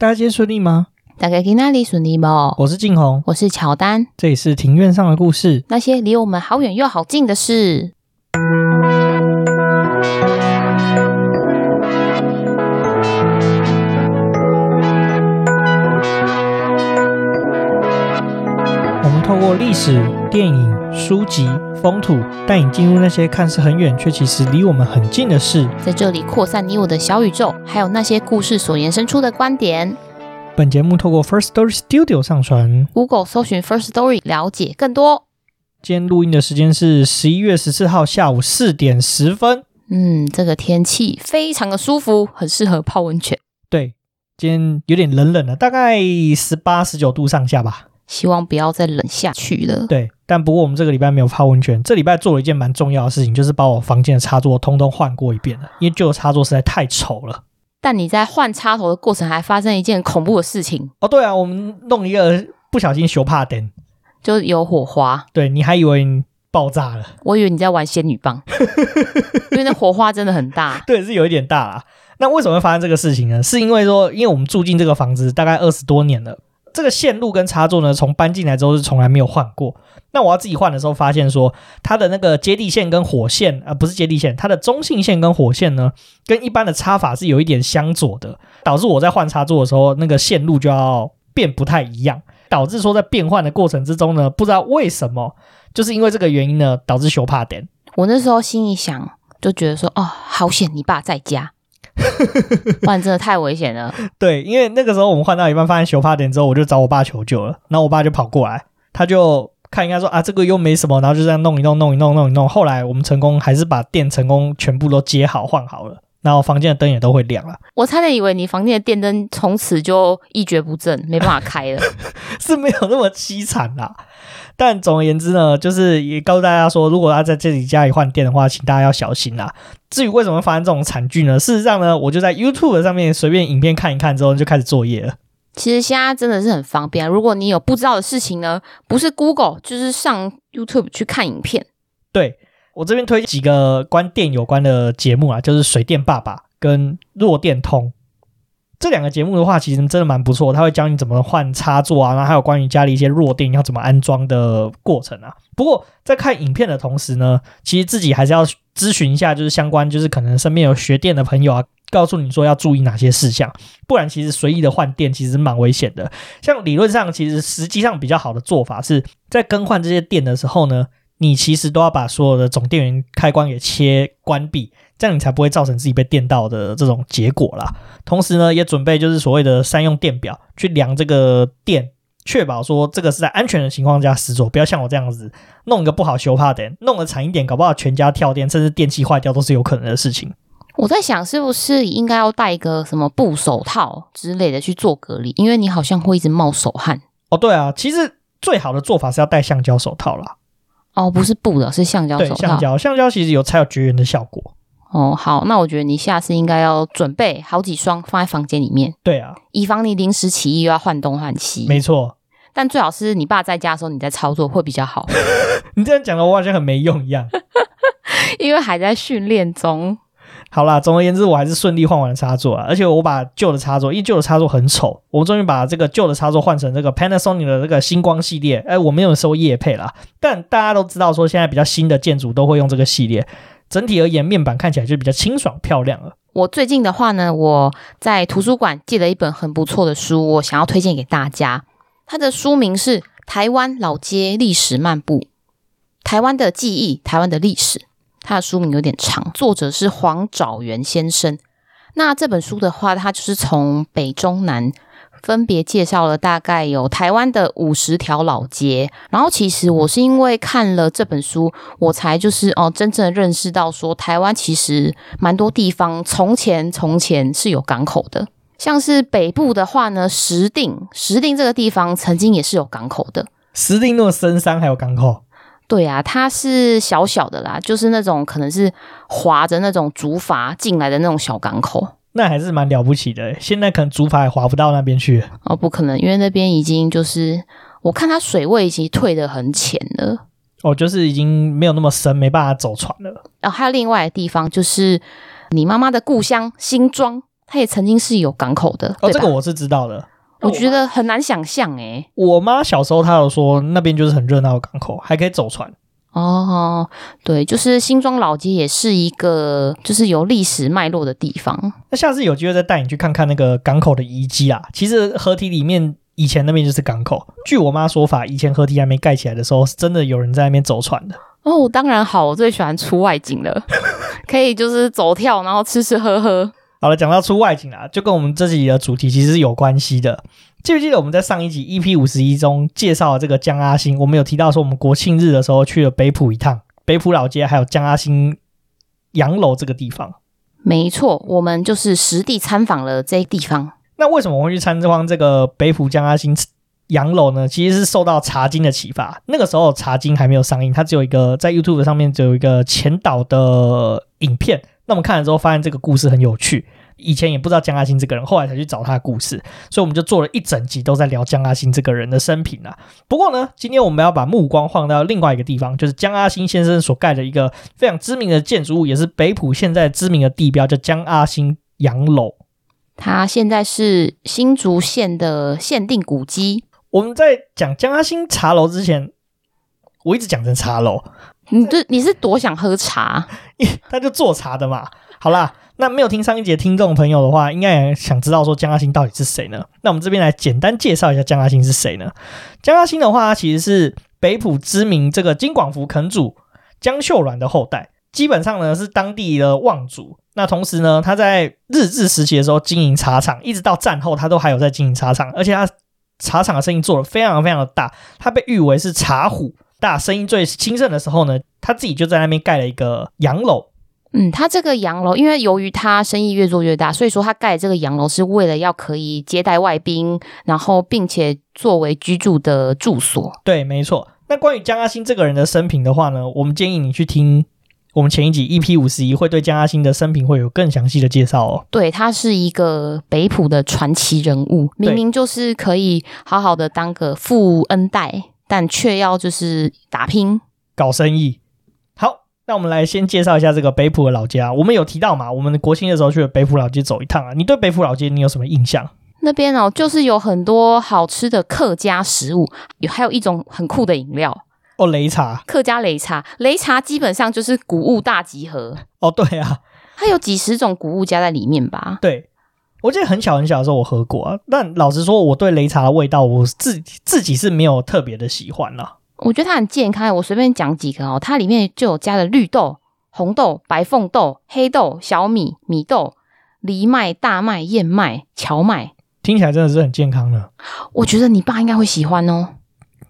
大家今天顺利吗？大家今天哪里顺利吗？我是静红，我是乔丹，这里是庭院上的故事，那些离我们好远又好近的事。过历史、电影、书籍、风土，带你进入那些看似很远却其实离我们很近的事，在这里扩散你我的小宇宙，还有那些故事所延伸出的观点。本节目透过 First Story Studio 上传，Google 搜寻 First Story 了解更多。今天录音的时间是十一月十四号下午四点十分。嗯，这个天气非常的舒服，很适合泡温泉。对，今天有点冷冷的，大概十八十九度上下吧。希望不要再冷下去了。对，但不过我们这个礼拜没有泡温泉，这礼拜做了一件蛮重要的事情，就是把我房间的插座通通换过一遍了，因为旧的插座实在太丑了。但你在换插头的过程还发生一件恐怖的事情哦，对啊，我们弄一个不小心修怕灯，就有火花。对，你还以为你爆炸了，我以为你在玩仙女棒，因为那火花真的很大。对，是有一点大啦。那为什么会发生这个事情呢？是因为说，因为我们住进这个房子大概二十多年了。这个线路跟插座呢，从搬进来之后是从来没有换过。那我要自己换的时候，发现说它的那个接地线跟火线，呃，不是接地线，它的中性线跟火线呢，跟一般的插法是有一点相左的，导致我在换插座的时候，那个线路就要变不太一样，导致说在变换的过程之中呢，不知道为什么，就是因为这个原因呢，导致修怕点。我那时候心里想，就觉得说，哦，好险你爸在家。换真的太危险了。对，因为那个时候我们换到一半，发现修怕点之后，我就找我爸求救了。然后我爸就跑过来，他就看应该说啊，这个又没什么，然后就这样弄一弄，弄一弄，弄一弄。后来我们成功还是把电成功全部都接好换好了，然后房间的灯也都会亮了。我差点以为你房间的电灯从此就一蹶不振，没办法开了，是没有那么凄惨啦。但总而言之呢，就是也告诉大家说，如果要在自己家里换电的话，请大家要小心啦。至于为什么会发生这种惨剧呢？事实上呢，我就在 YouTube 上面随便影片看一看之后，就开始作业了。其实现在真的是很方便，如果你有不知道的事情呢，不是 Google 就是上 YouTube 去看影片。对，我这边推几个关电有关的节目啊，就是水电爸爸跟弱电通。这两个节目的话，其实真的蛮不错，他会教你怎么换插座啊，然后还有关于家里一些弱电要怎么安装的过程啊。不过在看影片的同时呢，其实自己还是要咨询一下，就是相关，就是可能身边有学电的朋友啊，告诉你说要注意哪些事项，不然其实随意的换电其实蛮危险的。像理论上，其实实际上比较好的。做法是在更换这些电的。时候呢，你其实都要把所有的总电源开关给切关闭。这样你才不会造成自己被电到的这种结果啦。同时呢，也准备就是所谓的三用电表去量这个电，确保说这个是在安全的情况下施作，不要像我这样子弄一个不好修怕点，弄得惨一点，搞不好全家跳电，甚至电器坏掉都是有可能的事情。我在想，是不是应该要戴一个什么布手套之类的去做隔离？因为你好像会一直冒手汗。哦，对啊，其实最好的做法是要戴橡胶手套啦。哦，不是布的，是橡胶手套。对，橡胶，橡胶其实有才有绝缘的效果。哦，好，那我觉得你下次应该要准备好几双放在房间里面。对啊，以防你临时起意又要换东换西。没错，但最好是你爸在家的时候你在操作会比较好。你这样讲的我好像很没用一样，因为还在训练中。好啦，总而言之，我还是顺利换完了插座啊，而且我把旧的插座，因为旧的插座很丑，我们终于把这个旧的插座换成这个 Panasonic 的这个星光系列。哎，我没有收叶配啦，但大家都知道说现在比较新的建筑都会用这个系列。整体而言，面板看起来就比较清爽漂亮了。我最近的话呢，我在图书馆借了一本很不错的书，我想要推荐给大家。它的书名是《台湾老街历史漫步》，台湾的记忆，台湾的历史。它的书名有点长，作者是黄找元先生。那这本书的话，它就是从北中南。分别介绍了大概有台湾的五十条老街，然后其实我是因为看了这本书，我才就是哦真正认识到说台湾其实蛮多地方从前从前是有港口的，像是北部的话呢，石碇石碇这个地方曾经也是有港口的。石碇那么深山还有港口？对啊，它是小小的啦，就是那种可能是划着那种竹筏进来的那种小港口。那还是蛮了不起的，现在可能竹筏也划不到那边去哦，不可能，因为那边已经就是我看它水位已经退得很浅了。哦，就是已经没有那么深，没办法走船了。然后、哦、还有另外的地方，就是你妈妈的故乡新庄，它也曾经是有港口的。哦，这个我是知道的。我觉得很难想象诶、欸。我妈小时候她有说那边就是很热闹的港口，还可以走船。哦，对，就是新庄老街也是一个就是有历史脉络的地方。那下次有机会再带你去看看那个港口的遗迹啊。其实河堤里面以前那边就是港口。据我妈说法，以前河堤还没盖起来的时候，是真的有人在那边走船的。哦，当然好，我最喜欢出外景了，可以就是走跳，然后吃吃喝喝。好了，讲到出外景啊，就跟我们这集的主题其实是有关系的。记不记得我们在上一集 EP 五十一中介绍了这个江阿星？我们有提到说，我们国庆日的时候去了北浦一趟，北浦老街还有江阿星洋楼这个地方。没错，我们就是实地参访了这些地方。那为什么我会去参观这个北浦江阿星洋楼呢？其实是受到茶金的启发。那个时候茶金还没有上映，它只有一个在 YouTube 上面只有一个前导的影片。那我们看了之后，发现这个故事很有趣。以前也不知道江阿星这个人，后来才去找他的故事，所以我们就做了一整集都在聊江阿星这个人的生平啊。不过呢，今天我们要把目光放到另外一个地方，就是江阿星先生所盖的一个非常知名的建筑物，也是北浦现在知名的地标，叫江阿星洋楼。它现在是新竹县的限定古迹。我们在讲江阿星茶楼之前，我一直讲成茶楼。你这你是多想喝茶？他就做茶的嘛。好啦，那没有听上一节听众朋友的话，应该也想知道说江阿新到底是谁呢？那我们这边来简单介绍一下江阿新是谁呢？江阿新的话，他其实是北埔知名这个金广福垦主江秀銮的后代，基本上呢是当地的望族。那同时呢，他在日治时期的时候经营茶厂，一直到战后他都还有在经营茶厂，而且他茶厂的生意做得非常非常的大，他被誉为是茶虎。大生意最兴盛的时候呢，他自己就在那边盖了一个洋楼。嗯，他这个洋楼，因为由于他生意越做越大，所以说他盖这个洋楼是为了要可以接待外宾，然后并且作为居住的住所。对，没错。那关于江阿星这个人的生平的话呢，我们建议你去听我们前一集 EP 五十一，会对江阿星的生平会有更详细的介绍哦。对，他是一个北埔的传奇人物，明明就是可以好好的当个富恩代。但却要就是打拼搞生意。好，那我们来先介绍一下这个北浦的老街啊。我们有提到嘛，我们国庆的时候去了北浦老街走一趟啊。你对北浦老街你有什么印象？那边哦，就是有很多好吃的客家食物，有还有一种很酷的饮料哦，擂茶。客家擂茶，擂茶基本上就是谷物大集合哦。对啊，它有几十种谷物加在里面吧？对。我记得很小很小的时候我喝过啊，但老实说，我对擂茶的味道，我自自己是没有特别的喜欢啦。我觉得它很健康，我随便讲几个哦，它里面就有加了绿豆、红豆、白凤豆、黑豆、小米、米豆、藜麦、大麦、燕麦、荞麦，听起来真的是很健康的。我觉得你爸应该会喜欢哦。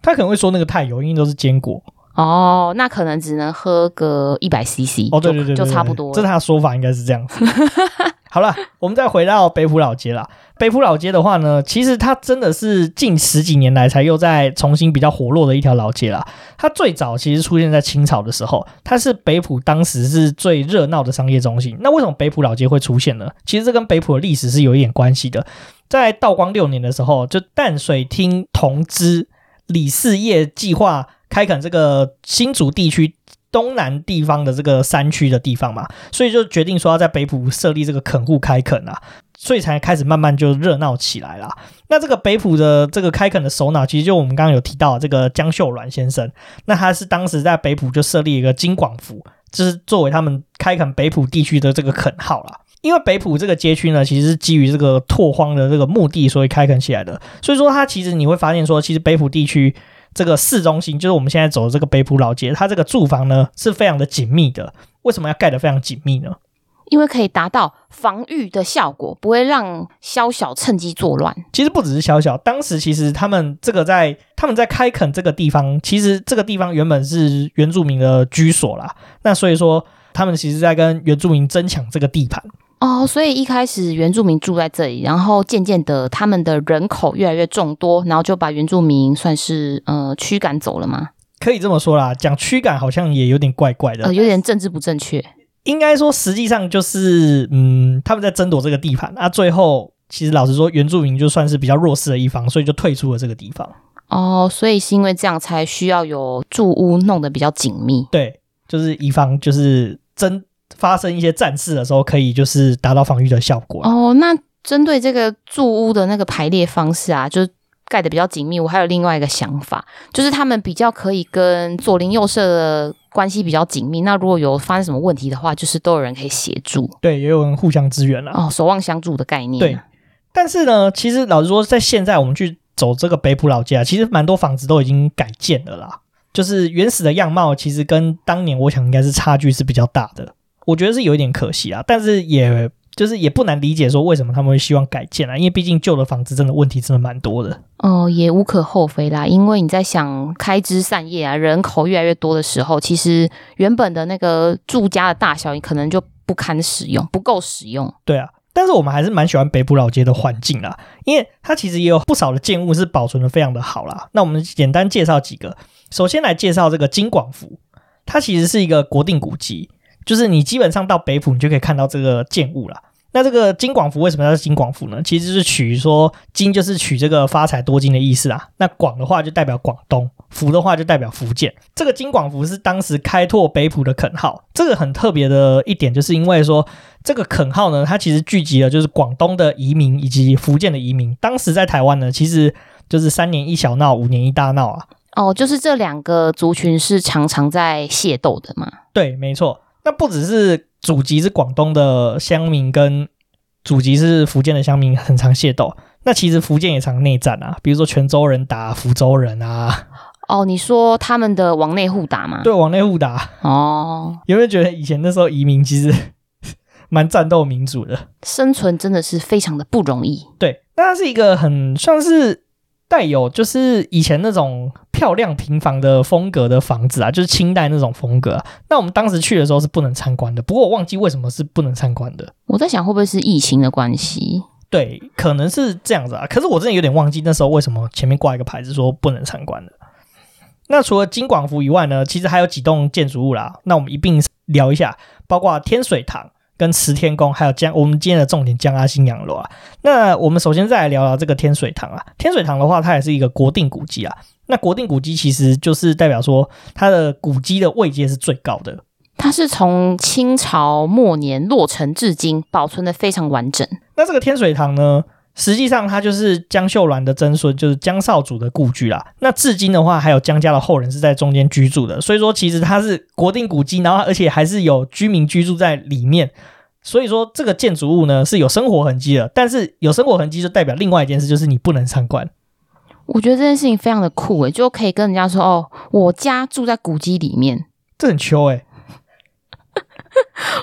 他可能会说那个太油，因为都是坚果。哦，那可能只能喝个一百 CC 哦，对对对，对，对，就差不多。这是他的说法，应该是这样子。好了，我们再回到北埔老街啦。北埔老街的话呢，其实它真的是近十几年来才又在重新比较活络的一条老街啦。它最早其实出现在清朝的时候，它是北埔当时是最热闹的商业中心。那为什么北埔老街会出现呢？其实这跟北埔的历史是有一点关系的。在道光六年的时候，就淡水厅同知李嗣业计划。开垦这个新竹地区东南地方的这个山区的地方嘛，所以就决定说要在北埔设立这个垦户开垦啊，所以才开始慢慢就热闹起来啦。那这个北埔的这个开垦的首脑，其实就我们刚刚有提到这个江秀銮先生，那他是当时在北埔就设立一个金广福，就是作为他们开垦北埔地区的这个垦号啦。因为北埔这个街区呢，其实是基于这个拓荒的这个目的，所以开垦起来的。所以说，它其实你会发现说，其实北埔地区。这个市中心就是我们现在走的这个北埔老街，它这个住房呢是非常的紧密的。为什么要盖得非常紧密呢？因为可以达到防御的效果，不会让宵小趁机作乱。其实不只是宵小，当时其实他们这个在他们在开垦这个地方，其实这个地方原本是原住民的居所啦。那所以说，他们其实在跟原住民争抢这个地盘。哦，所以一开始原住民住在这里，然后渐渐的他们的人口越来越众多，然后就把原住民算是呃驱赶走了吗？可以这么说啦，讲驱赶好像也有点怪怪的，呃，有点政治不正确。应该说实际上就是嗯，他们在争夺这个地盘，那、啊、最后其实老实说，原住民就算是比较弱势的一方，所以就退出了这个地方。哦，所以是因为这样才需要有住屋弄得比较紧密。对，就是以防就是争。发生一些战事的时候，可以就是达到防御的效果。哦，那针对这个住屋的那个排列方式啊，就是盖得比较紧密。我还有另外一个想法，就是他们比较可以跟左邻右舍的关系比较紧密。那如果有发生什么问题的话，就是都有人可以协助。对，也有人互相支援了。哦，守望相助的概念。对，但是呢，其实老实说，在现在我们去走这个北埔老街啊，其实蛮多房子都已经改建了啦。就是原始的样貌，其实跟当年我想应该是差距是比较大的。我觉得是有一点可惜啊，但是也就是也不难理解说为什么他们会希望改建啊，因为毕竟旧的房子真的问题真的蛮多的。哦，也无可厚非啦，因为你在想开枝散叶啊，人口越来越多的时候，其实原本的那个住家的大小，你可能就不堪使用，不够使用。对啊，但是我们还是蛮喜欢北部老街的环境啦，因为它其实也有不少的建物是保存的非常的好啦。那我们简单介绍几个，首先来介绍这个金广福，它其实是一个国定古迹。就是你基本上到北埔，你就可以看到这个建物了。那这个金广福为什么要叫金广福呢？其实就是取说金就是取这个发财多金的意思啊。那广的话就代表广东，福的话就代表福建。这个金广福是当时开拓北埔的垦号。这个很特别的一点，就是因为说这个垦号呢，它其实聚集了就是广东的移民以及福建的移民。当时在台湾呢，其实就是三年一小闹，五年一大闹啊。哦，就是这两个族群是常常在械斗的嘛？对，没错。那不只是祖籍是广东的乡民跟祖籍是福建的乡民很常械斗，那其实福建也常内战啊，比如说泉州人打福州人啊。哦，你说他们的往内互打吗？对，往内互打。哦，有没有觉得以前那时候移民其实蛮战斗民主的？生存真的是非常的不容易。对，那它是一个很像是。带有就是以前那种漂亮平房的风格的房子啊，就是清代那种风格啊。那我们当时去的时候是不能参观的，不过我忘记为什么是不能参观的。我在想会不会是疫情的关系？对，可能是这样子啊。可是我真的有点忘记那时候为什么前面挂一个牌子说不能参观的。那除了金广福以外呢，其实还有几栋建筑物啦。那我们一并聊一下，包括天水堂。跟慈天宫，还有江，我们今天的重点江阿新洋楼啊。那我们首先再来聊聊这个天水堂啊。天水堂的话，它也是一个国定古迹啊。那国定古迹其实就是代表说，它的古迹的位阶是最高的。它是从清朝末年落成至今，保存的非常完整。那这个天水堂呢？实际上，它就是江秀銮的曾孙，就是江少主的故居啦。那至今的话，还有江家的后人是在中间居住的。所以说，其实它是国定古迹，然后而且还是有居民居住在里面。所以说，这个建筑物呢是有生活痕迹的。但是有生活痕迹就代表另外一件事，就是你不能参观。我觉得这件事情非常的酷诶，就可以跟人家说哦，我家住在古迹里面，这很秋诶。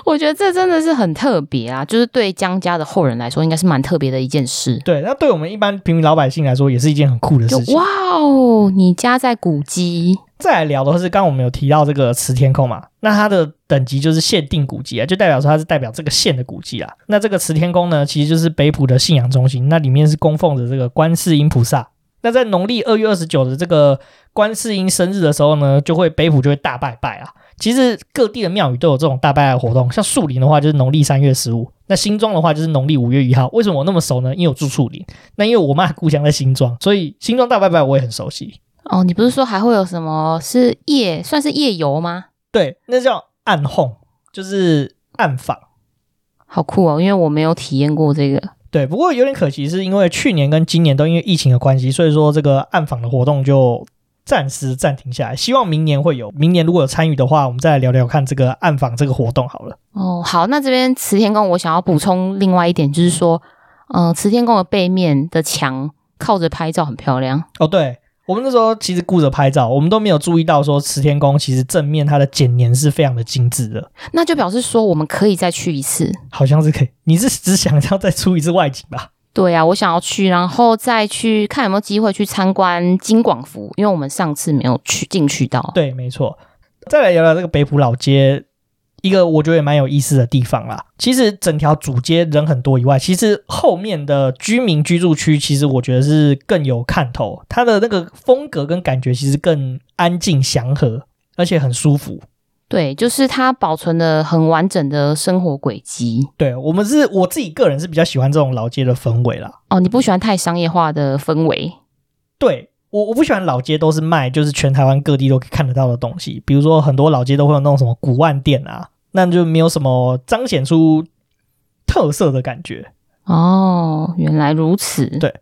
我觉得这真的是很特别啊！就是对江家的后人来说，应该是蛮特别的一件事。对，那对我们一般平民老百姓来说，也是一件很酷的事情。哇哦，你家在古迹。再来聊的是，刚刚我们有提到这个慈天宫嘛？那它的等级就是限定古迹啊，就代表说它是代表这个县的古迹啊。那这个慈天宫呢，其实就是北埔的信仰中心，那里面是供奉着这个观世音菩萨。那在农历二月二十九的这个观世音生日的时候呢，就会北府就会大拜拜啊。其实各地的庙宇都有这种大拜拜活动，像树林的话就是农历三月十五，那新庄的话就是农历五月一号。为什么我那么熟呢？因为我住树林，那因为我妈故乡在新庄，所以新庄大拜拜我也很熟悉。哦，你不是说还会有什么是夜算是夜游吗？对，那叫暗哄，就是暗访，好酷哦！因为我没有体验过这个。对，不过有点可惜，是因为去年跟今年都因为疫情的关系，所以说这个暗访的活动就。暂时暂停下来，希望明年会有。明年如果有参与的话，我们再来聊聊看这个暗访这个活动好了。哦，好，那这边慈天宫，我想要补充另外一点，就是说，嗯、呃，慈天宫的背面的墙靠着拍照很漂亮。哦，对，我们那时候其实顾着拍照，我们都没有注意到说慈天宫其实正面它的剪黏是非常的精致的。那就表示说我们可以再去一次，好像是可以。你是只想要再出一次外景吧？对呀、啊，我想要去，然后再去看有没有机会去参观金广福，因为我们上次没有去进去到。对，没错。再来聊聊这个北浦老街，一个我觉得也蛮有意思的地方啦。其实整条主街人很多以外，其实后面的居民居住区，其实我觉得是更有看头，它的那个风格跟感觉其实更安静祥和，而且很舒服。对，就是它保存了很完整的生活轨迹。对，我们是我自己个人是比较喜欢这种老街的氛围啦。哦，你不喜欢太商业化的氛围？对，我我不喜欢老街都是卖，就是全台湾各地都可以看得到的东西。比如说很多老街都会有那种什么古玩店啊，那就没有什么彰显出特色的感觉。哦，原来如此。对。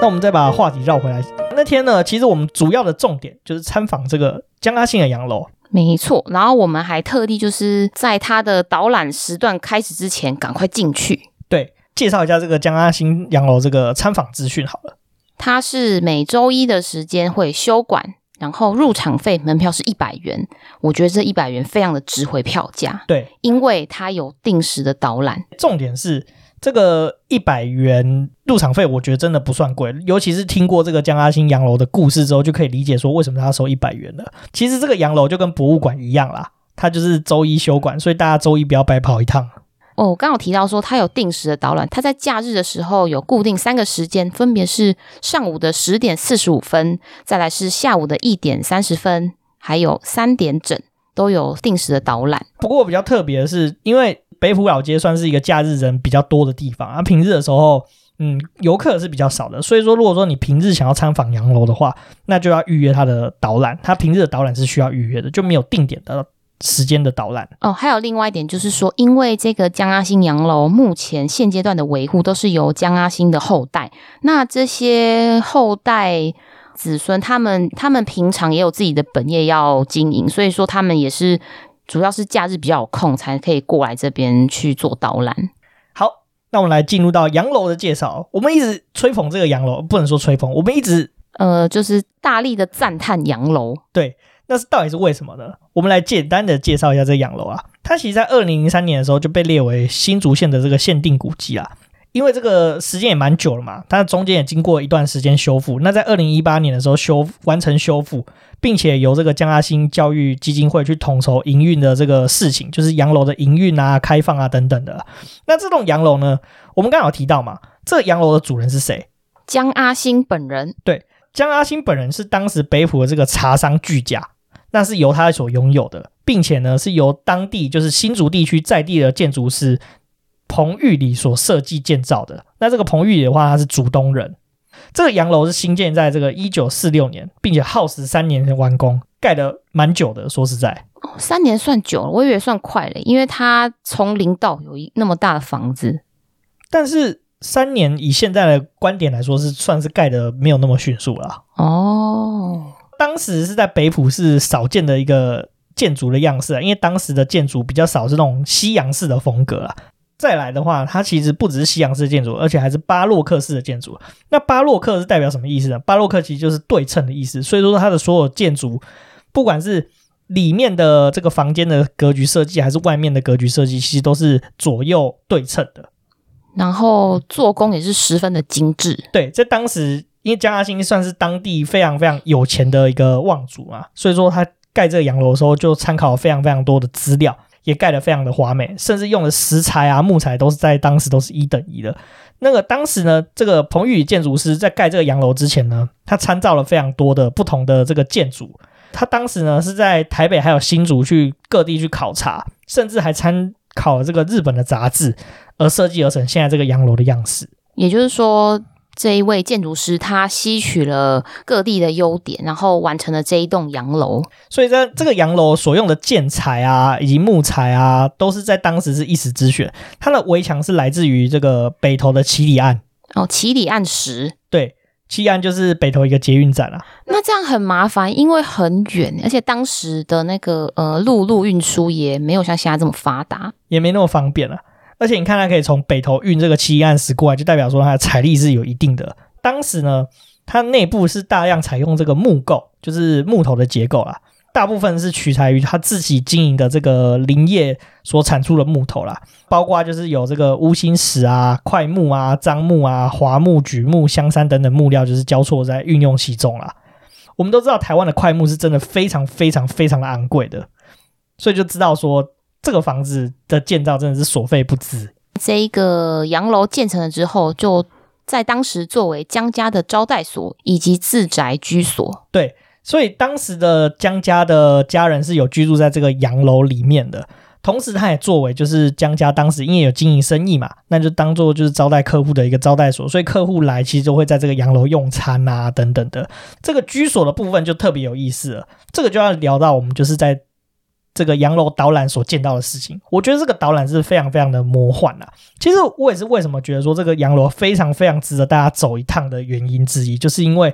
那我们再把话题绕回来。那天呢，其实我们主要的重点就是参访这个江阿信的洋楼。没错，然后我们还特地就是在他的导览时段开始之前赶快进去。对，介绍一下这个江阿新洋楼这个参访资讯好了。它是每周一的时间会休馆，然后入场费门票是一百元。我觉得这一百元非常的值回票价。对，因为它有定时的导览。重点是。这个一百元入场费，我觉得真的不算贵，尤其是听过这个江阿星洋楼的故事之后，就可以理解说为什么他收一百元了。其实这个洋楼就跟博物馆一样啦，它就是周一休馆，所以大家周一不要白跑一趟。哦，我刚好提到说它有定时的导览，它在假日的时候有固定三个时间，分别是上午的十点四十五分，再来是下午的一点三十分，还有三点整都有定时的导览。不过比较特别的是，因为北浦老街算是一个假日人比较多的地方啊，平日的时候，嗯，游客是比较少的。所以说，如果说你平日想要参访洋楼的话，那就要预约他的导览。他平日的导览是需要预约的，就没有定点的时间的导览。哦，还有另外一点就是说，因为这个江阿星洋楼目前现阶段的维护都是由江阿星的后代，那这些后代子孙他们他们平常也有自己的本业要经营，所以说他们也是。主要是假日比较有空，才可以过来这边去做导览。好，那我们来进入到洋楼的介绍。我们一直吹捧这个洋楼，不能说吹捧，我们一直呃，就是大力的赞叹洋楼。对，那是到底是为什么呢？我们来简单的介绍一下这个洋楼啊。它其实，在二零零三年的时候就被列为新竹县的这个限定古迹啊。因为这个时间也蛮久了嘛，它中间也经过一段时间修复。那在二零一八年的时候修完成修复，并且由这个江阿星教育基金会去统筹营运的这个事情，就是洋楼的营运啊、开放啊等等的。那这栋洋楼呢，我们刚好提到嘛，这个洋楼的主人是谁？江阿星本人。对，江阿星本人是当时北浦的这个茶商巨家，那是由他所拥有的，并且呢是由当地就是新竹地区在地的建筑师。彭玉里所设计建造的，那这个彭玉里的话，他是竹东人。这个洋楼是新建在这个一九四六年，并且耗时三年的完工，盖的蛮久的。说实在，哦，三年算久了，我以为算快了，因为他从零到有一那么大的房子。但是三年以现在的观点来说，是算是盖的没有那么迅速了。哦，当时是在北浦是少见的一个建筑的样式啊，因为当时的建筑比较少是那种西洋式的风格啊。再来的话，它其实不只是西洋式建筑，而且还是巴洛克式的建筑。那巴洛克是代表什么意思呢？巴洛克其实就是对称的意思。所以说，它的所有建筑，不管是里面的这个房间的格局设计，还是外面的格局设计，其实都是左右对称的。然后做工也是十分的精致。对，在当时，因为江阿星算是当地非常非常有钱的一个望族嘛，所以说他盖这个洋楼的时候，就参考了非常非常多的资料。也盖得非常的华美，甚至用的石材啊、木材都是在当时都是一等一的。那个当时呢，这个彭玉建筑师在盖这个洋楼之前呢，他参照了非常多的不同的这个建筑。他当时呢是在台北还有新竹去各地去考察，甚至还参考了这个日本的杂志，而设计而成现在这个洋楼的样式。也就是说。这一位建筑师，他吸取了各地的优点，然后完成了这一栋洋楼。所以，在这个洋楼所用的建材啊，以及木材啊，都是在当时是一时之选。它的围墙是来自于这个北投的七里岸。哦，七里岸石。对，唭哩岸就是北投一个捷运站啊。那这样很麻烦，因为很远，而且当时的那个呃陆路运输也没有像现在这么发达，也没那么方便了啊。而且你看，它可以从北投运这个唭哩岸石过来，就代表说它的财力是有一定的。当时呢，它内部是大量采用这个木构，就是木头的结构啦，大部分是取材于他自己经营的这个林业所产出的木头啦，包括就是有这个乌心石啊、桧木啊、樟木啊、桦木、榉木、香杉等等木料，就是交错在运用其中啦。我们都知道台湾的桧木是真的非常非常非常的昂贵的，所以就知道说。这个房子的建造真的是所费不赀。这一个洋楼建成了之后，就在当时作为江家的招待所以及自宅居所。对，所以当时的江家的家人是有居住在这个洋楼里面的。同时，他也作为就是江家当时因为有经营生意嘛，那就当做就是招待客户的一个招待所，所以客户来其实就会在这个洋楼用餐啊等等的。这个居所的部分就特别有意思了，这个就要聊到我们就是在这个洋楼导览所见到的事情。我觉得这个导览是非常非常的魔幻啊。其实我也是为什么觉得说这个洋楼非常非常值得大家走一趟的原因之一，就是因为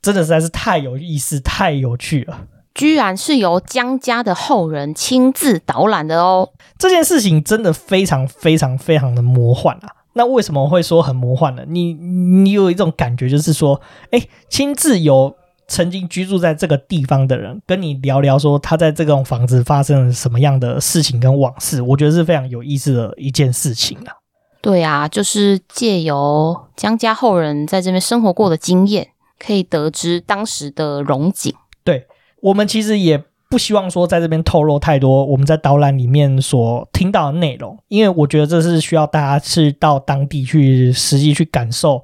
真的实在是太有意思、太有趣了。居然是由江家的后人亲自导览的哦！这件事情真的非常非常非常的魔幻啊！那为什么会说很魔幻呢？你你有一种感觉，就是说，哎，亲自有曾经居住在这个地方的人跟你聊聊，说他在这种房子发生了什么样的事情跟往事，我觉得是非常有意思的一件事情啊。对啊，就是借由江家后人在这边生活过的经验，可以得知当时的荣景。对。我们其实也不希望说在这边透露太多我们在导览里面所听到的内容，因为我觉得这是需要大家去到当地去实际去感受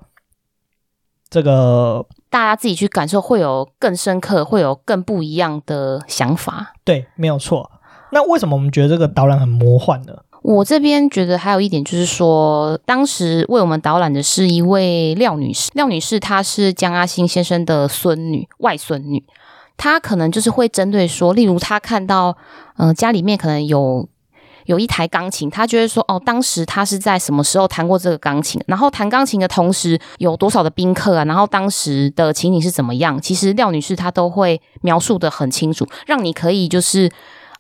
这个，大家自己去感受会有更深刻，会有更不一样的想法。对，没有错。那为什么我们觉得这个导览很魔幻呢？我这边觉得还有一点就是说，当时为我们导览的是一位廖女士，廖女士她是江阿兴先生的孙女、外孙女。她可能就是会针对说，例如她看到，嗯、呃，家里面可能有有一台钢琴，他觉得说，哦，当时他是在什么时候弹过这个钢琴？然后弹钢琴的同时有多少的宾客啊？然后当时的情景是怎么样？其实廖女士她都会描述的很清楚，让你可以就是，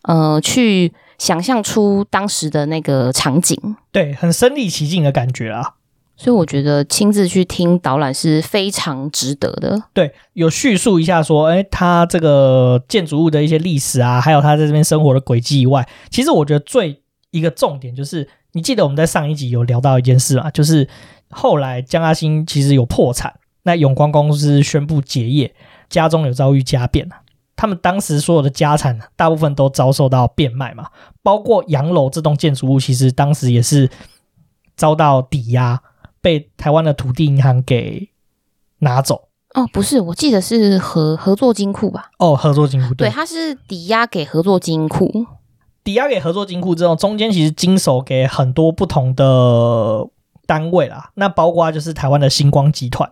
呃，去想象出当时的那个场景，对，很身临其境的感觉啊。所以我觉得亲自去听导览是非常值得的。对，有叙述一下说，哎，他这个建筑物的一些历史啊，还有他在这边生活的轨迹以外，其实我觉得最一个重点就是，你记得我们在上一集有聊到一件事嘛，就是后来江阿兴其实有破产，那永光公司宣布结业，家中有遭遇家变，他们当时所有的家产大部分都遭受到变卖嘛，包括洋楼这栋建筑物，其实当时也是遭到抵押。被台湾的土地银行给拿走哦，不是，我记得是合合作金库吧？哦，合作金库，对，它是抵押给合作金库，抵押给合作金库之后，中间其实经手给很多不同的单位啦，那包括就是台湾的星光集团。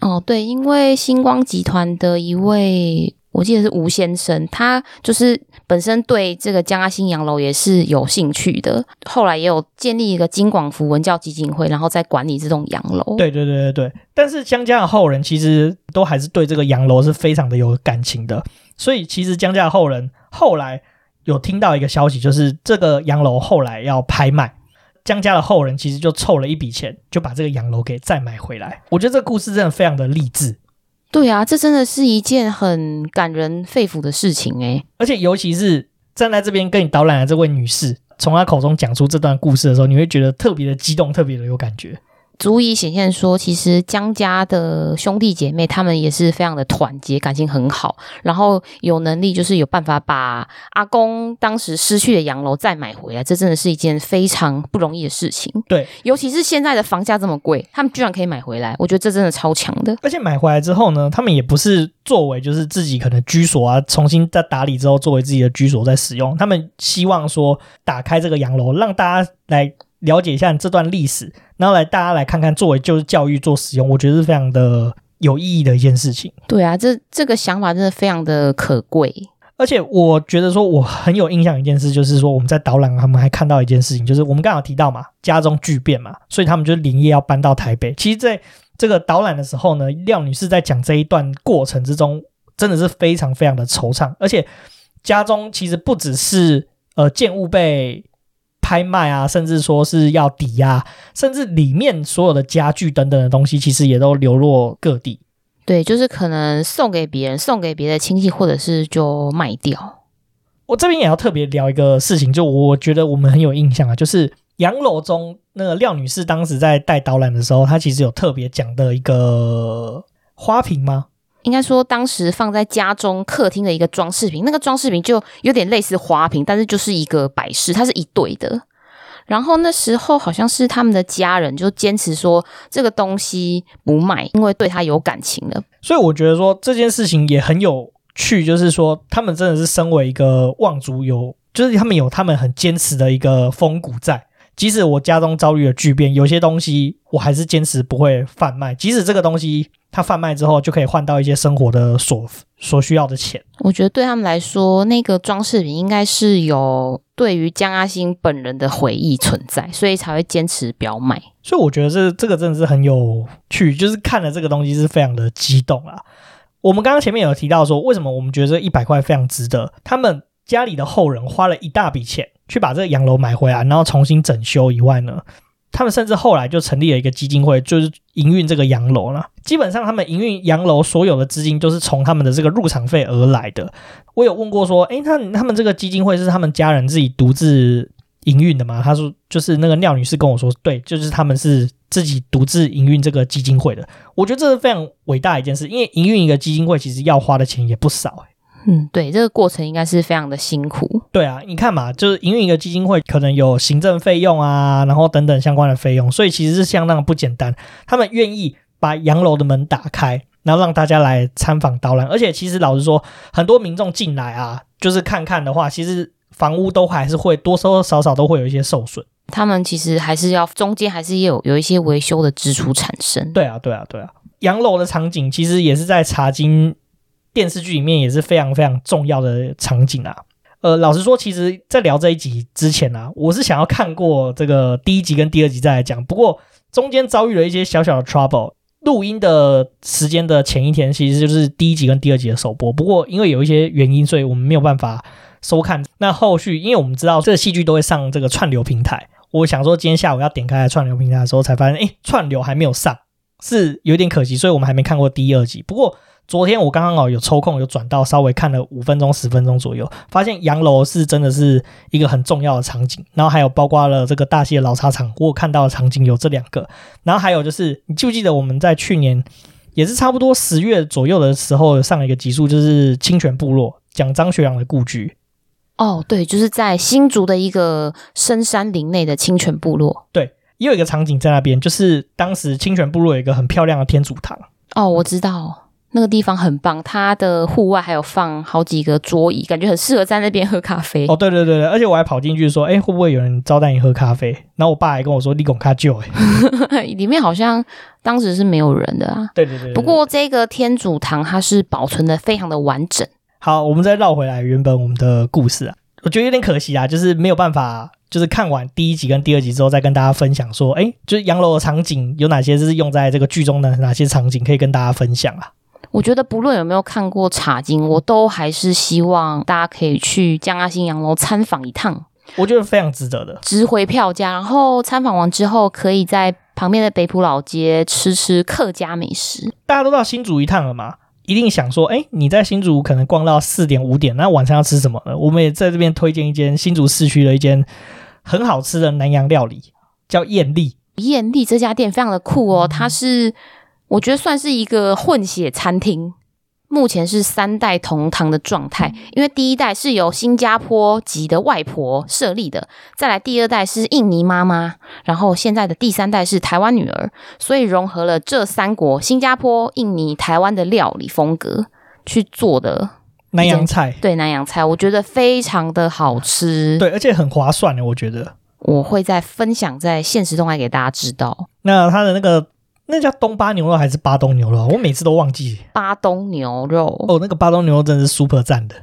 哦，对，因为星光集团的一位。我记得是吴先生，他就是本身对这个江阿兴洋楼也是有兴趣的，后来也有建立一个金广福文教基金会，然后再管理这栋洋楼。对对对对对，但是江家的后人其实都还是对这个洋楼是非常的有感情的，所以其实江家的后人后来有听到一个消息，就是这个洋楼后来要拍卖，江家的后人其实就凑了一笔钱，就把这个洋楼给再买回来。我觉得这个故事真的非常的励志。对啊，这真的是一件很感人肺腑的事情诶，而且尤其是站在这边跟你导览的这位女士，从她口中讲出这段故事的时候，你会觉得特别的激动，特别的有感觉。足以显现说，其实江家的兄弟姐妹他们也是非常的团结，感情很好，然后有能力就是有办法把阿公当时失去的洋楼再买回来，这真的是一件非常不容易的事情。对，尤其是现在的房价这么贵，他们居然可以买回来，我觉得这真的超强的。而且买回来之后呢，他们也不是作为就是自己可能居所啊，重新再打理之后作为自己的居所在使用，他们希望说打开这个洋楼，让大家来。了解一下这段历史，然后来大家来看看，作为就是教育做使用，我觉得是非常的有意义的一件事情。对啊，这这个想法真的非常的可贵。而且我觉得说我很有印象一件事，就是说我们在导览，他们还看到一件事情，就是我们刚好提到嘛，家中巨变嘛，所以他们就连夜要搬到台北。其实在这个导览的时候呢，廖女士在讲这一段过程之中，真的是非常非常的惆怅。而且家中其实不只是呃建物被。拍卖啊，甚至说是要抵押，甚至里面所有的家具等等的东西，其实也都流落各地。对，就是可能送给别人，送给别的亲戚，或者是就卖掉。我这边也要特别聊一个事情，就我觉得我们很有印象啊，就是洋楼中那个廖女士当时在带导览的时候，她其实有特别讲的一个花瓶吗？应该说，当时放在家中客厅的一个装饰品，那个装饰品就有点类似花瓶，但是就是一个摆饰，它是一对的。然后那时候好像是他们的家人就坚持说这个东西不卖，因为对他有感情的。所以我觉得说这件事情也很有趣，就是说他们真的是身为一个望族有就是他们有他们很坚持的一个风骨在。即使我家中遭遇了巨变，有些东西我还是坚持不会贩卖。即使这个东西它贩卖之后就可以换到一些生活的所所需要的钱。我觉得对他们来说，那个装饰品应该是有对于江阿星本人的回忆存在，所以才会坚持不要卖。所以我觉得这这个真的是很有趣，就是看了这个东西是非常的激动啊。我们刚刚前面有提到说，为什么我们觉得这一百块非常值得？他们家里的后人花了一大笔钱。去把这个洋楼买回来，然后重新整修以外呢，他们甚至后来就成立了一个基金会，就是营运这个洋楼了。基本上，他们营运洋楼所有的资金都是从他们的这个入场费而来的。我有问过说，诶，他他们这个基金会是他们家人自己独自营运的吗？他说，就是那个廖女士跟我说，对，就是他们是自己独自营运这个基金会的。我觉得这是非常伟大一件事，因为营运一个基金会其实要花的钱也不少。嗯，对，这个过程应该是非常的辛苦。对啊，你看嘛，就是营运一个基金会，可能有行政费用啊，然后等等相关的费用，所以其实是相当的不简单。他们愿意把洋楼的门打开，然后让大家来参访导览。而且其实老实说，很多民众进来啊，就是看看的话，其实房屋都还是会多多少少都会有一些受损。他们其实还是要中间还是有有一些维修的支出产生。对啊，对啊，对啊。洋楼的场景其实也是在茶金。电视剧里面也是非常非常重要的场景啊。呃，老实说，其实，在聊这一集之前啊，我是想要看过这个第一集跟第二集再来讲。不过中间遭遇了一些小小的 trouble。录音的时间的前一天，其实就是第一集跟第二集的首播。不过因为有一些原因，所以我们没有办法收看。那后续，因为我们知道这个戏剧都会上这个串流平台，我想说今天下午要点开串流平台的时候，才发现，哎，串流还没有上，是有点可惜。所以我们还没看过第二集。不过。昨天我刚刚哦有抽空，有转到稍微看了五分钟、十分钟左右，发现洋楼是真的是一个很重要的场景。然后还有包括了这个大溪的老茶厂，我有看到的场景有这两个。然后还有就是，你记不记得我们在去年也是差不多十月左右的时候上了一个集数，就是清泉部落讲张学良的故居。哦，对，就是在新竹的一个深山林内的清泉部落。对，也有一个场景在那边，就是当时清泉部落有一个很漂亮的天主堂。哦，我知道。那个地方很棒，它的户外还有放好几个桌椅，感觉很适合在那边喝咖啡。哦，对对对对，而且我还跑进去说，哎，会不会有人招待你喝咖啡？然后我爸还跟我说，你拱卡旧哎，里面好像当时是没有人的啊。对对对，对。不过这个天主堂它是保存的非常的完整。好，我们再绕回来原本我们的故事啊，我觉得有点可惜啊，就是没有办法，就是看完第一集跟第二集之后再跟大家分享说，哎，就是洋楼的场景有哪些是用在这个剧中的哪些场景可以跟大家分享啊？我觉得不论有没有看过《茶经》，我都还是希望大家可以去江阿新洋楼参访一趟。我觉得非常值得的，值回票价。然后参访完之后，可以在旁边的北浦老街吃吃客家美食。大家都到新竹一趟了嘛，一定想说，哎，你在新竹可能逛到四点五点，那晚上要吃什么呢？我们也在这边推荐一间新竹市区的一间很好吃的南洋料理，叫艳丽。艳丽这家店非常的酷哦，它是。我觉得算是一个混血餐厅，目前是三代同堂的状态。因为第一代是由新加坡籍的外婆设立的，再来第二代是印尼妈妈，然后现在的第三代是台湾女儿，所以融合了这三国新加坡、印尼、台湾的料理风格去做的南洋菜。对，南洋菜，我觉得非常的好吃，对，而且很划算的，我觉得我会再分享在现实动态给大家知道。那它的那个。那叫东巴牛肉还是巴东牛肉？我每次都忘记。巴东牛肉哦，那个巴东牛肉真的是 super 赞的。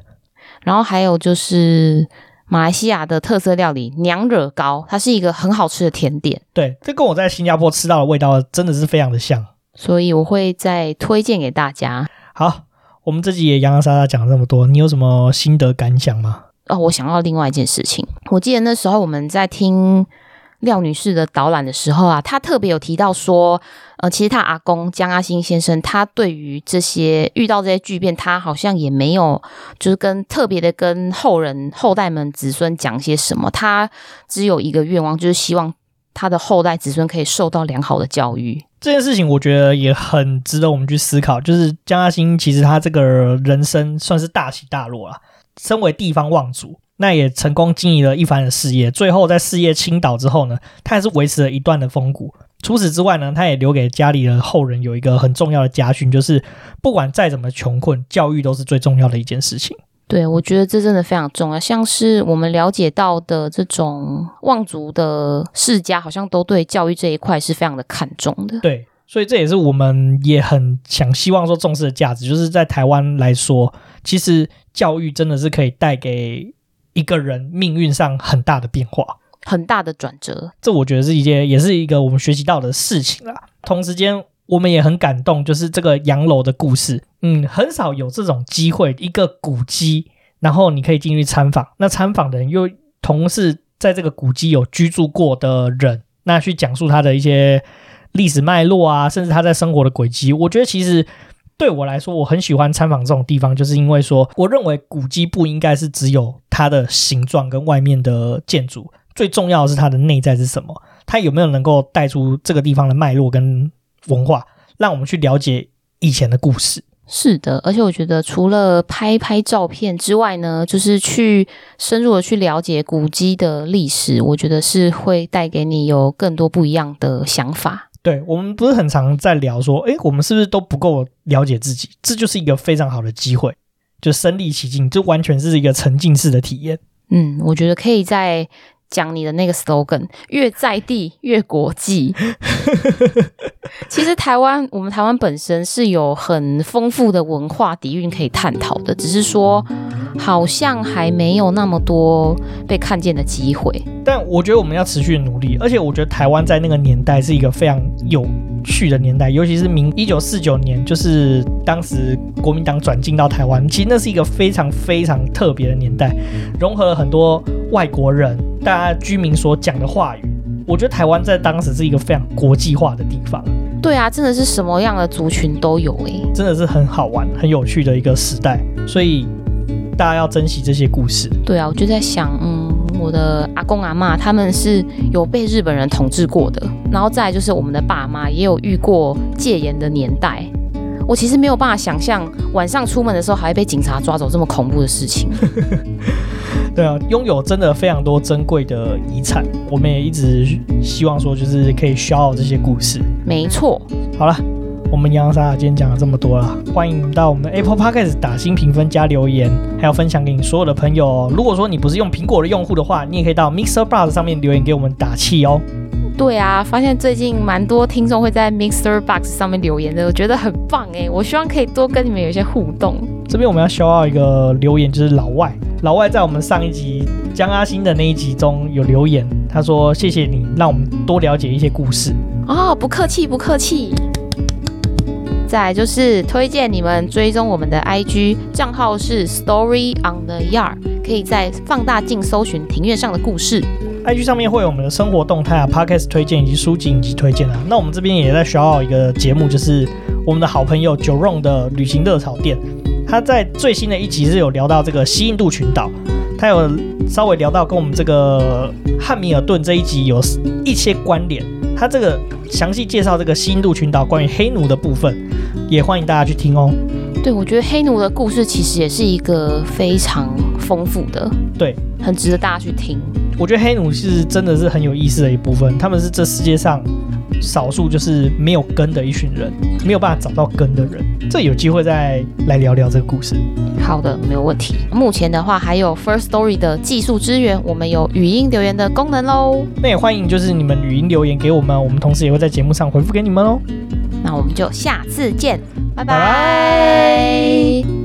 然后还有就是马来西亚的特色料理娘惹糕，它是一个很好吃的甜点。对，这跟我在新加坡吃到的味道真的是非常的像，所以我会再推荐给大家。好，我们这集也洋洋洒洒讲了这么多，你有什么心得感想吗？哦，我想到另外一件事情，我记得那时候我们在听。廖女士的导览的时候啊，她特别有提到说，呃，其实她阿公江阿星先生，他对于这些遇到这些巨变，他好像也没有就是跟特别的跟后人后代们子孙讲些什么，他只有一个愿望，就是希望他的后代子孙可以受到良好的教育。这件事情我觉得也很值得我们去思考，就是江阿星其实他这个人生算是大起大落啊，身为地方望族。那也成功经营了一番的事业，最后在事业倾倒之后呢，他还是维持了一段的风骨。除此之外呢，他也留给家里的后人有一个很重要的家训，就是不管再怎么穷困，教育都是最重要的一件事情。对，我觉得这真的非常重要。像是我们了解到的这种望族的世家，好像都对教育这一块是非常的看重的。对，所以这也是我们也很想希望说重视的价值，就是在台湾来说，其实教育真的是可以带给一个人命运上很大的变化。很大的转折，这我觉得是一件，也是一个我们学习到的事情啦。同时间，我们也很感动，就是这个洋楼的故事，嗯，很少有这种机会，一个古迹，然后你可以进去参访，那参访的人又同是在这个古迹有居住过的人，那去讲述他的一些历史脉络啊，甚至他在生活的轨迹。我觉得其实对我来说，我很喜欢参访这种地方，就是因为说，我认为古迹不应该是只有它的形状跟外面的建筑。最重要的是它的内在是什么？它有没有能够带出这个地方的脉络跟文化，让我们去了解以前的故事？是的，而且我觉得除了拍拍照片之外呢，就是去深入的去了解古迹的历史，我觉得是会带给你有更多不一样的想法。对，我们不是很常在聊说，诶，我们是不是都不够了解自己？这就是一个非常好的机会，就身临其境，就完全是一个沉浸式的体验。嗯，我觉得可以在。讲你的那个 slogan，越在地越国际。其实台湾，我们台湾本身是有很丰富的文化底蕴可以探讨的，只是说好像还没有那么多被看见的机会。但我觉得我们要持续努力，而且我觉得台湾在那个年代是一个非常有趣的年代，尤其是明一九四九年，就是当时国民党转进到台湾，其实那是一个非常非常特别的年代，融合了很多外国人。大家居民所讲的话语，我觉得台湾在当时是一个非常国际化的地方。对啊，真的是什么样的族群都有诶，真的是很好玩、很有趣的一个时代。所以大家要珍惜这些故事。对啊，我就在想，嗯，我的阿公阿妈他们是有被日本人统治过的，然后再来就是我们的爸妈也有遇过戒严的年代。我其实没有办法想象晚上出门的时候还会被警察抓走这么恐怖的事情。对啊，拥有真的非常多珍贵的遗产，我们也一直希望说，就是可以 share 这些故事。没错。好了，我们洋洋洒洒今天讲了这么多了，欢迎到我们的 Apple Podcast 打新评分加留言，还要分享给你所有的朋友。哦如果说你不是用苹果的用户的话，你也可以到 Mixer Box 上面留言给我们打气哦。对啊，发现最近蛮多听众会在 Mixer Box 上面留言的，我觉得很棒哎，我希望可以多跟你们有一些互动。这边我们要 shout out 一个留言，就是老外。老外在我们上一集江阿星的那一集中有留言，他说：“谢谢你，让我们多了解一些故事。”哦，不客气，不客气。再来就是推荐你们追踪我们的 IG 账号是 Story on the Yard，可以在放大镜搜寻庭院上的故事。IG 上面会有我们的生活动态啊、Podcast 推荐以及书籍以及推荐啊。那我们这边也在 shout out 一个节目，就是我们的好朋友 Jerome 的旅行热炒店。他在最新的一集是有聊到这个西印度群岛，他有稍微聊到跟我们这个汉密尔顿这一集有一些关联。他这个详细介绍这个西印度群岛关于黑奴的部分，也欢迎大家去听哦。对，我觉得黑奴的故事其实也是一个非常丰富的，对，很值得大家去听。我觉得黑奴是真的是很有意思的一部分，他们是这世界上。少数就是没有根的一群人，没有办法找到根的人，这有机会再来聊聊这个故事。好的，没有问题。目前的话，还有 First Story 的技术支援，我们有语音留言的功能喽。那也欢迎，就是你们语音留言给我们，我们同时也会在节目上回复给你们哦。那我们就下次见，拜拜。拜拜。